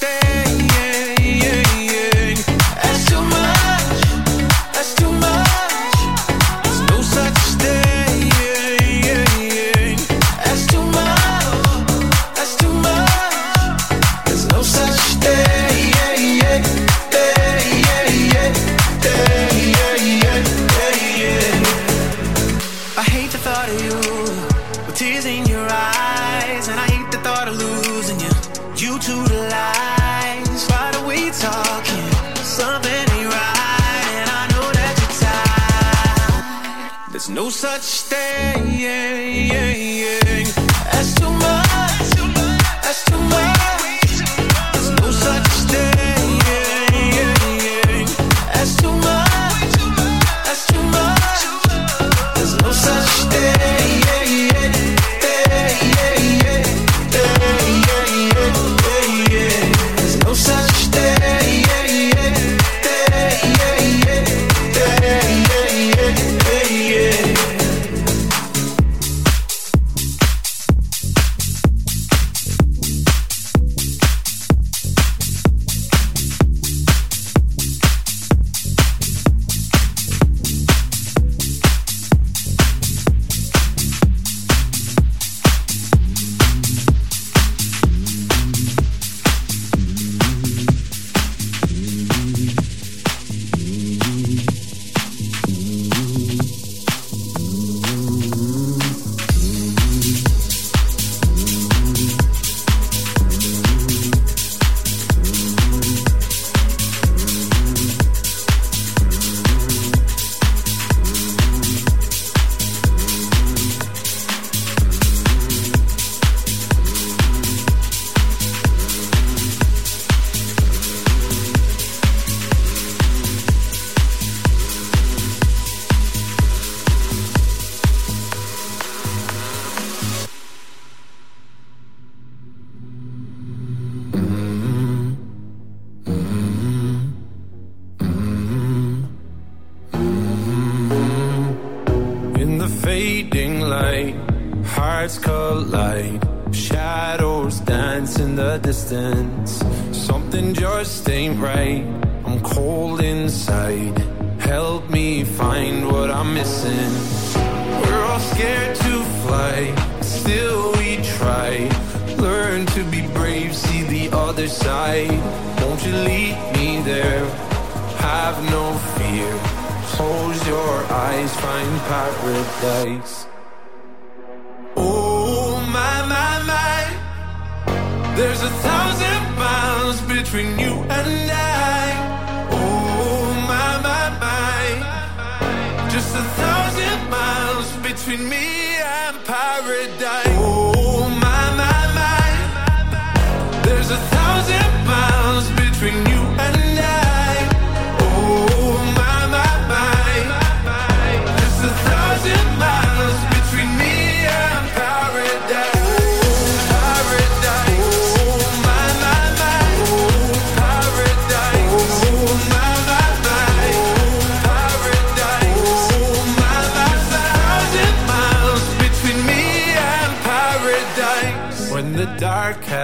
such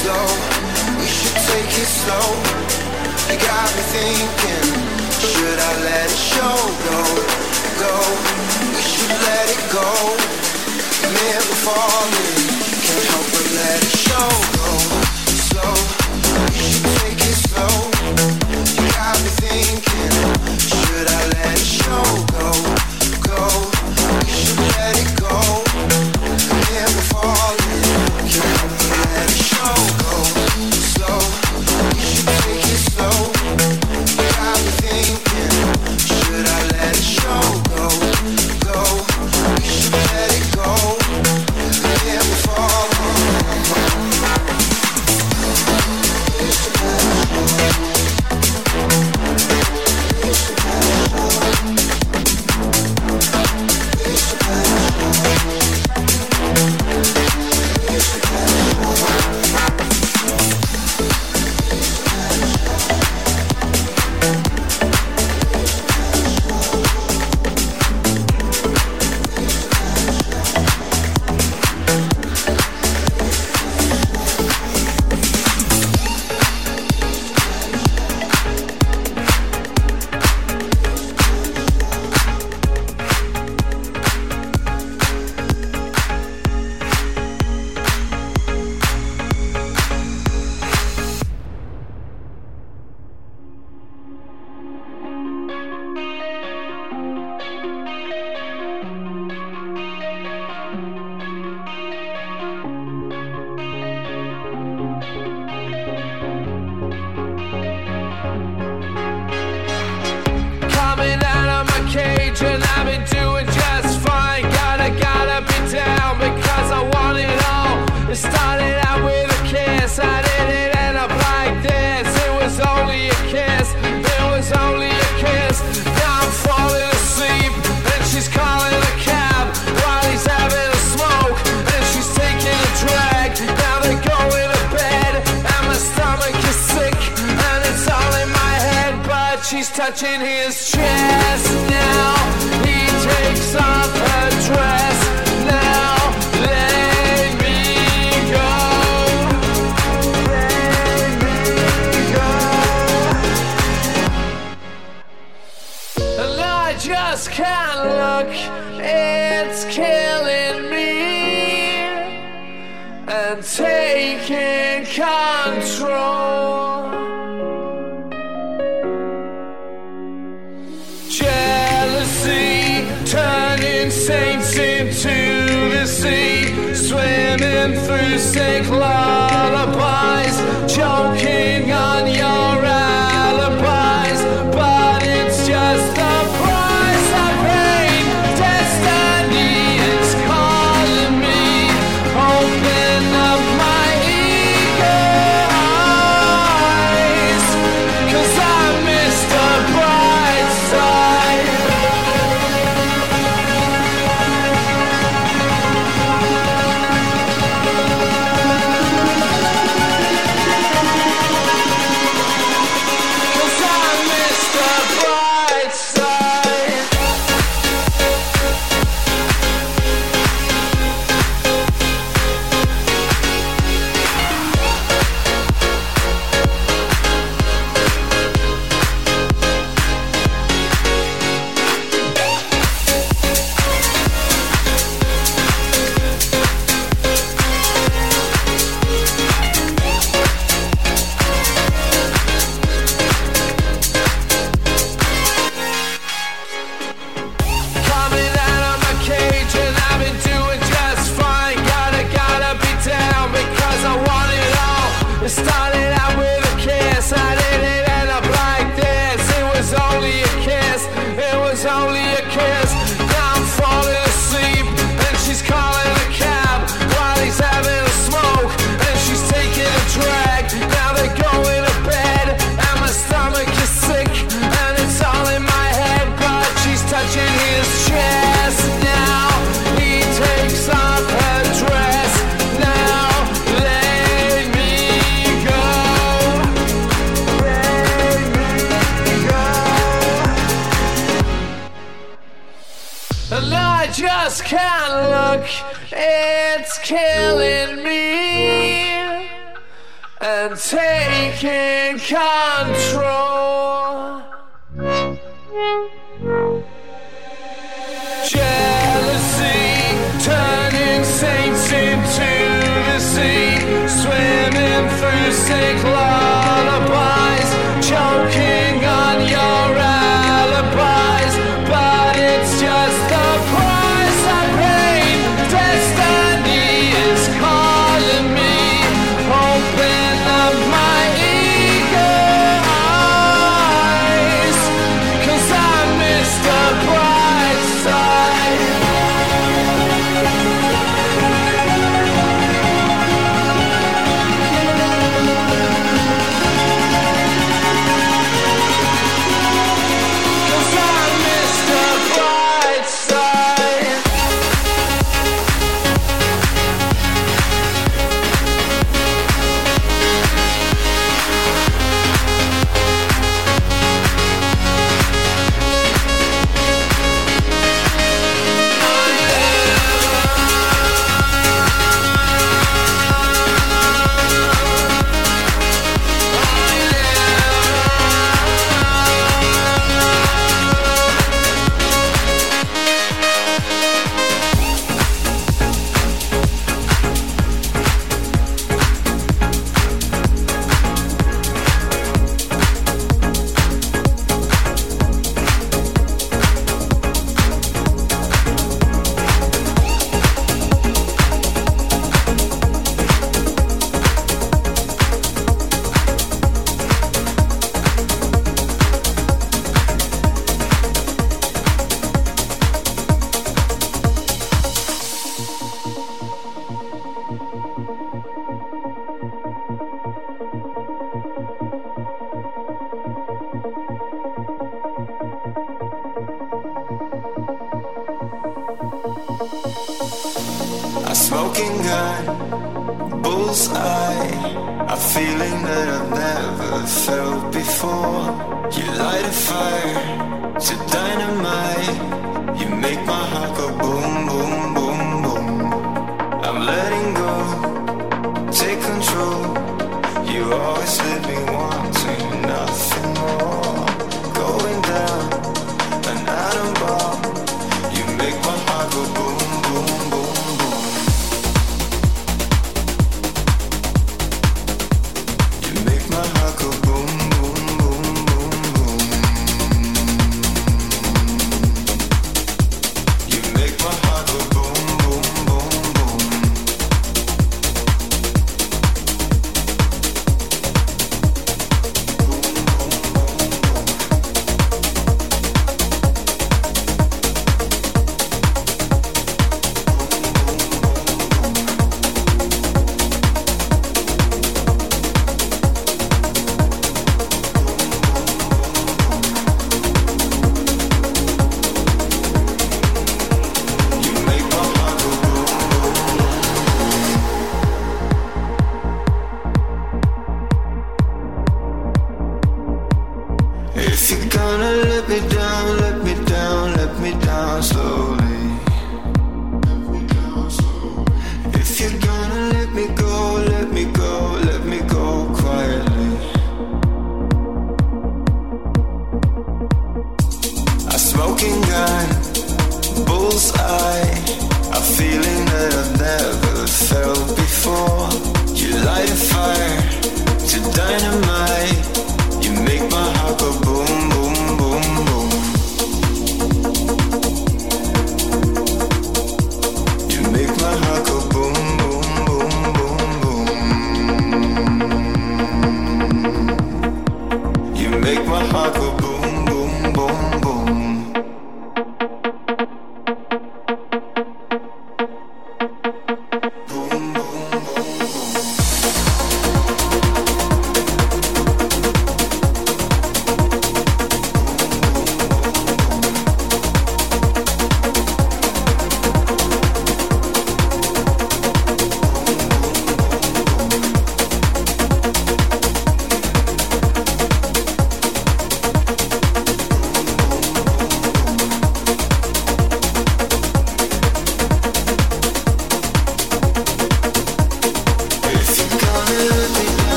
slow. We should take it slow. You got me thinking, should I let it show? Go, go. We should let it go. Never falling, can't help but let it show. Go slow. We should take it slow. You got me thinking. touching his chest now. He takes off her dress now. Let me go. Let me go. And I just can't look. It's killing me and taking control. to the sea, swimming through sick lullabies, choking on you.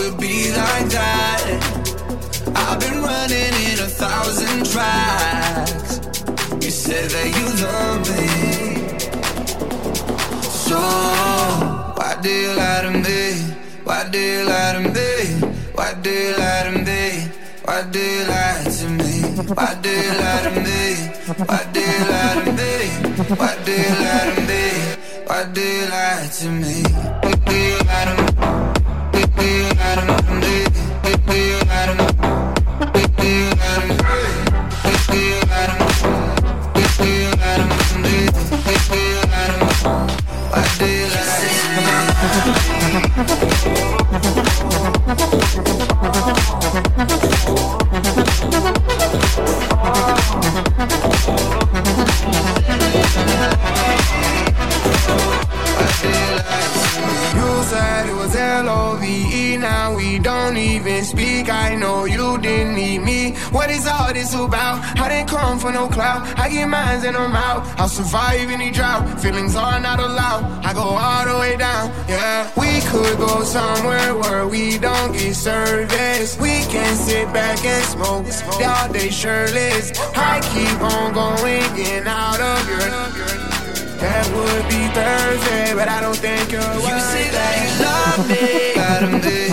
We'd be like that. I've been running in a thousand tracks. You said that you love me. So, why do you lie to me? Why do you lie to me? Why do you lie to me? Why do you lie to me? Why do you lie to me? Why do you lie to me? Why do you lie to me? Why do you lie to me? Why do you lie to me? Why do you lie now we don't even speak. I know you didn't need me. What is all this about? I didn't come for no clout. I get mines and I'm out. I'll survive any drought. Feelings are not allowed. I go all the way down. Yeah, we could go somewhere where we don't get service. We can sit back and smoke all day shirtless. I keep on going, getting out of your. That would be Thursday, but I don't think you're You say that you love me. Lie to me.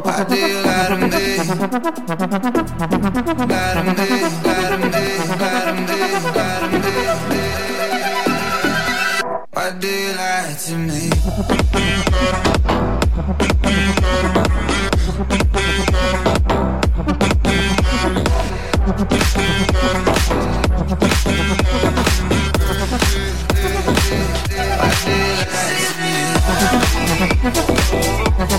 Why do you lie to me? Lie to me, lie to me, lie to me, lie to me. Why do you lie to me? Santa Thank you.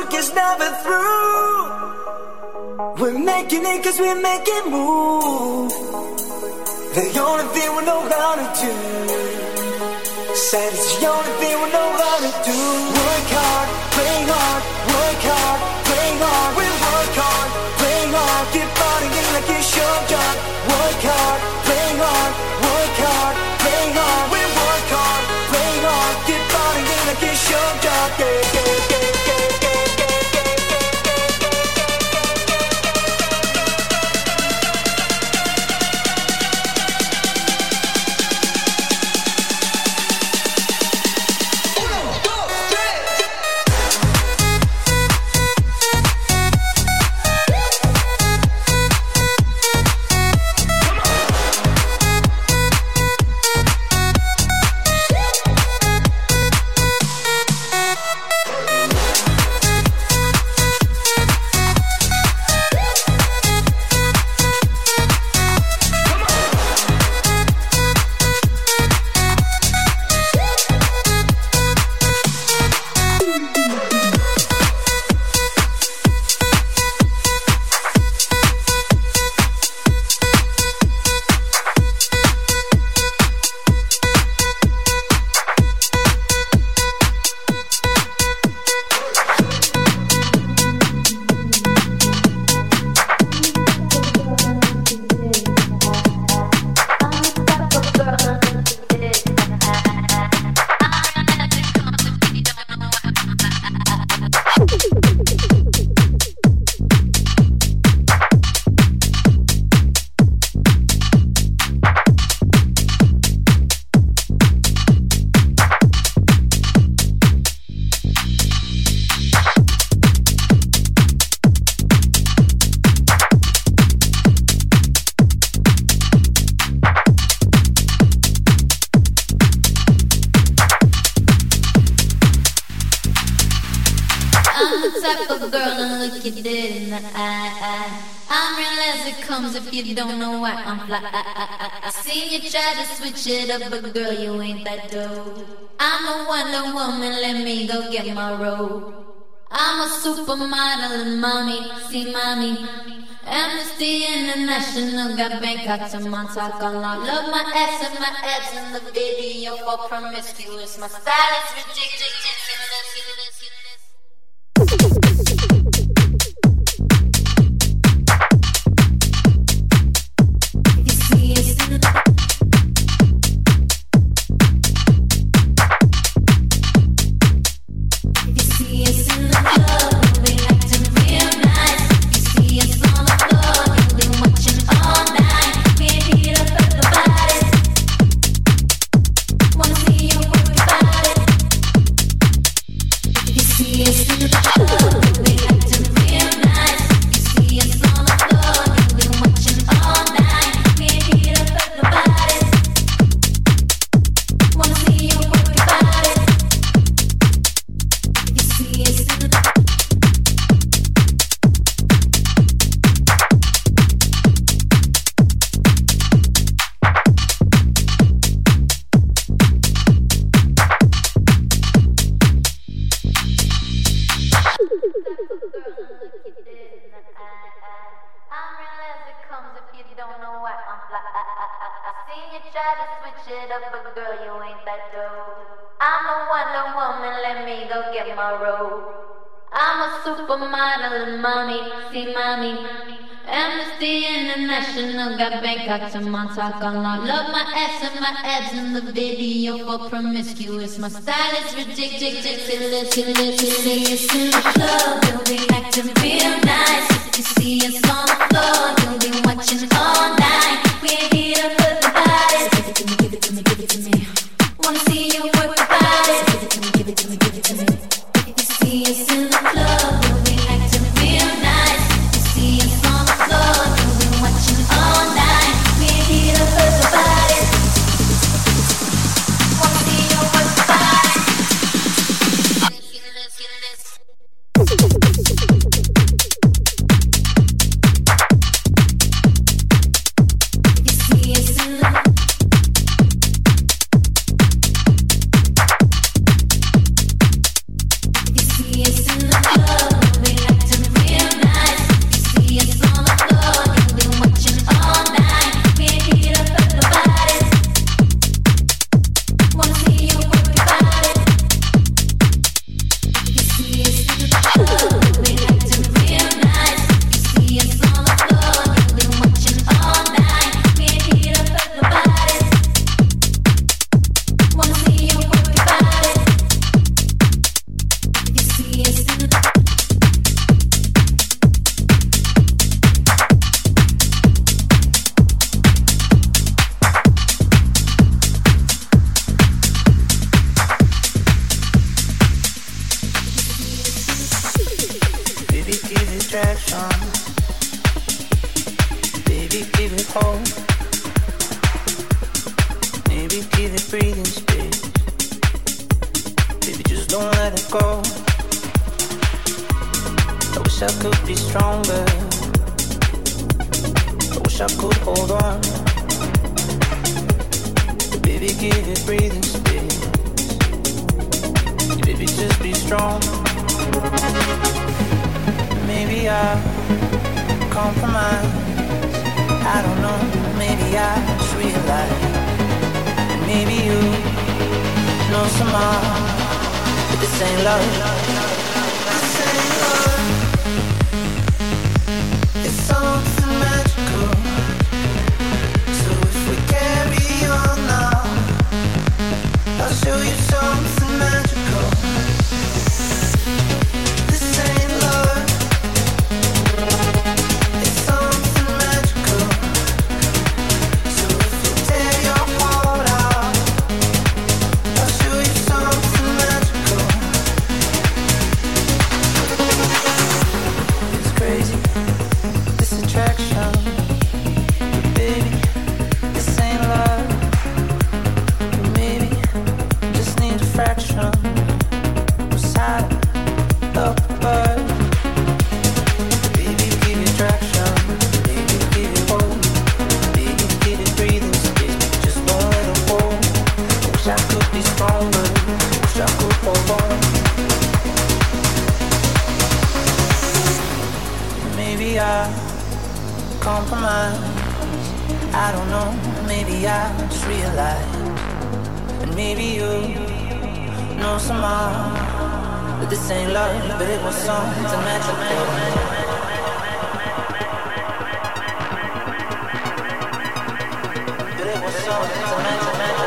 Work is never through. We're making it cause we're making moves. The only thing we know how to do. Said it's the only thing we know how to do. Work hard, play hard, work hard, play hard. We work hard, play hard. Keep fighting it like it's your job. Work hard, you you don't know why I'm fly. I seen you try to switch it up, but girl, you ain't that dope. I'm a Wonder Woman, let me go get my robe. I'm a supermodel and mommy, see mommy. Amnesty International got Bangkok to Montauk on lock. Love my ass and my abs in the video for promiscuous. My style is ridiculous. Got Bangkok to Montauk on lock. Love my ass and my abs in the video for promiscuous. My style is ridiculous. See us in the club, you'll be acting real nice. If you see us on the floor, you'll be watching all night. We ain't here give it traction. Baby, give it hope. Maybe give it breathing space. Baby, just don't let it go. I wish I could be stronger. I wish I could hold on. Baby, give it breathing space. Baby, just be strong. Maybe I'll compromise. I don't know. Maybe I just realize. Maybe you know some more. But this ain't love. This ain't love, but it was something magical. But it was something magical.